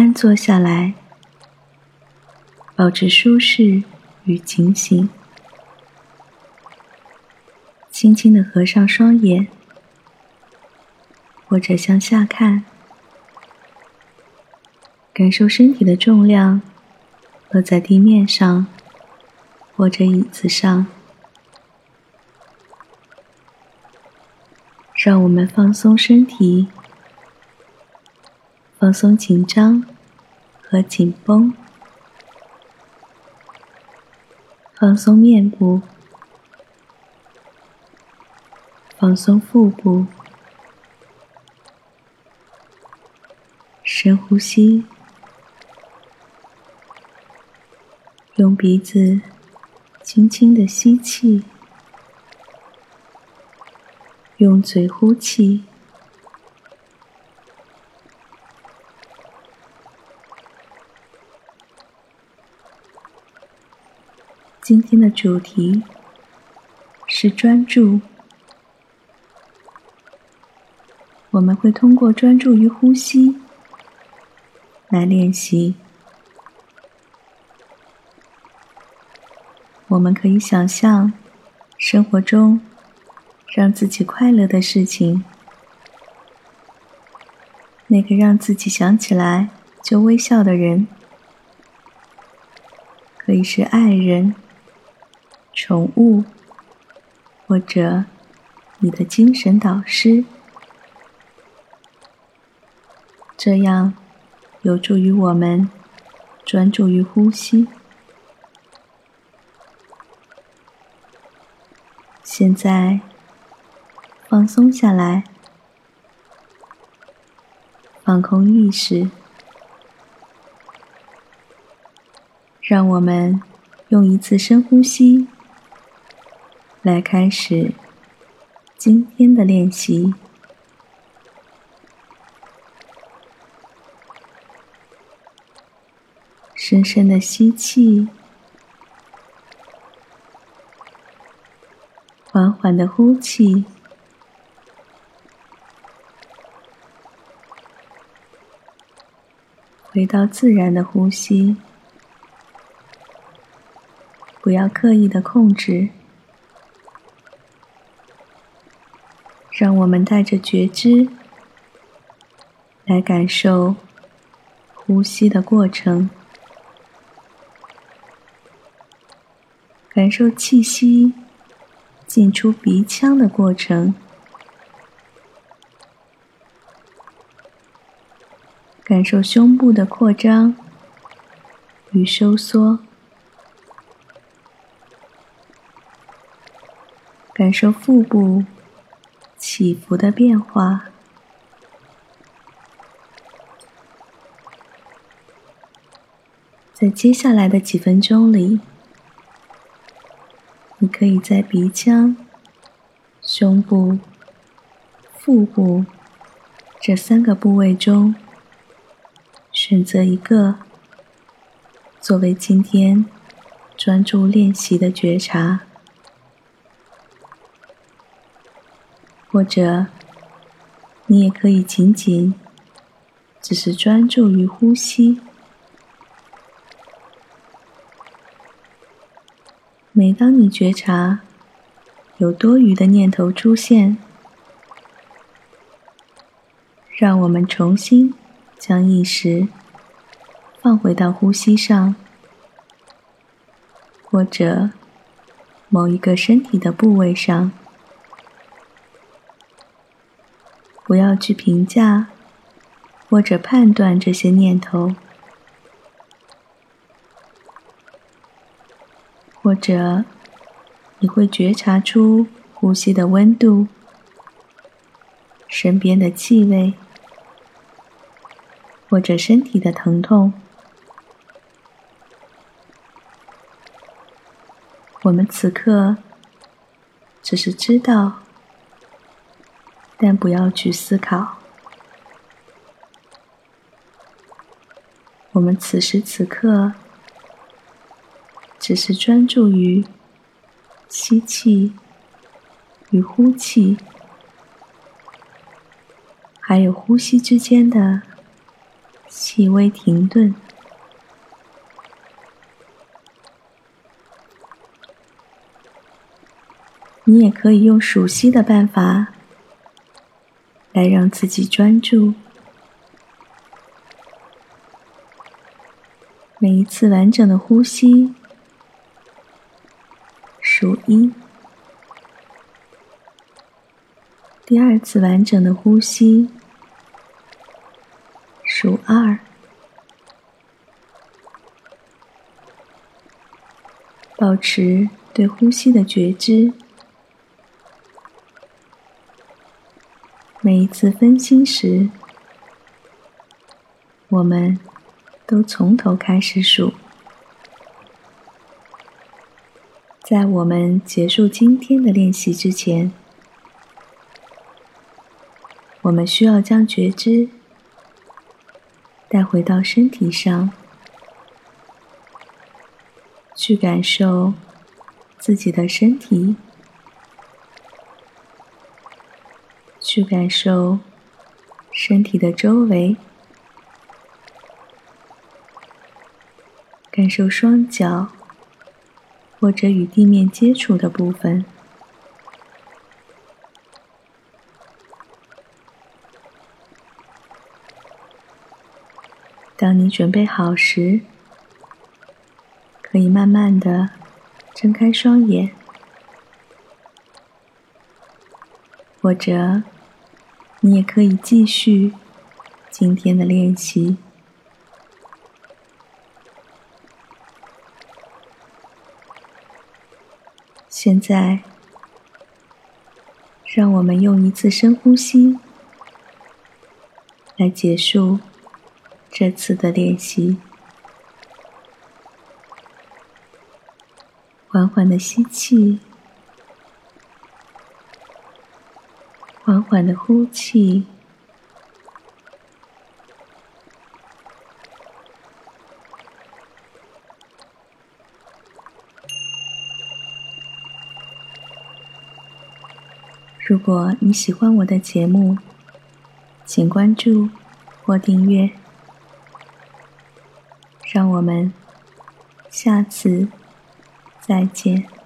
安坐下来，保持舒适与警醒，轻轻的合上双眼，或者向下看，感受身体的重量落在地面上或者椅子上。让我们放松身体，放松紧张。和紧绷，放松面部，放松腹部，深呼吸，用鼻子轻轻的吸气。用嘴呼气。今天的主题是专注。我们会通过专注于呼吸来练习。我们可以想象生活中。让自己快乐的事情，那个让自己想起来就微笑的人，可以是爱人、宠物，或者你的精神导师。这样有助于我们专注于呼吸。现在。放松下来，放空意识，让我们用一次深呼吸来开始今天的练习。深深的吸气，缓缓的呼气。回到自然的呼吸，不要刻意的控制，让我们带着觉知来感受呼吸的过程，感受气息进出鼻腔的过程。感受胸部的扩张与收缩，感受腹部起伏的变化。在接下来的几分钟里，你可以在鼻腔、胸部、腹部这三个部位中。选择一个作为今天专注练习的觉察，或者你也可以仅仅只是专注于呼吸。每当你觉察有多余的念头出现，让我们重新将意识。放回到呼吸上，或者某一个身体的部位上，不要去评价或者判断这些念头，或者你会觉察出呼吸的温度、身边的气味，或者身体的疼痛。我们此刻只是知道，但不要去思考。我们此时此刻只是专注于吸气与呼气，还有呼吸之间的细微停顿。你也可以用熟悉的办法来让自己专注。每一次完整的呼吸，数一；第二次完整的呼吸，数二。保持对呼吸的觉知。每一次分心时，我们都从头开始数。在我们结束今天的练习之前，我们需要将觉知带回到身体上，去感受自己的身体。去感受身体的周围，感受双脚或者与地面接触的部分。当你准备好时，可以慢慢的睁开双眼，或者。你也可以继续今天的练习。现在，让我们用一次深呼吸来结束这次的练习。缓缓的吸气。缓缓的呼气。如果你喜欢我的节目，请关注或订阅。让我们下次再见。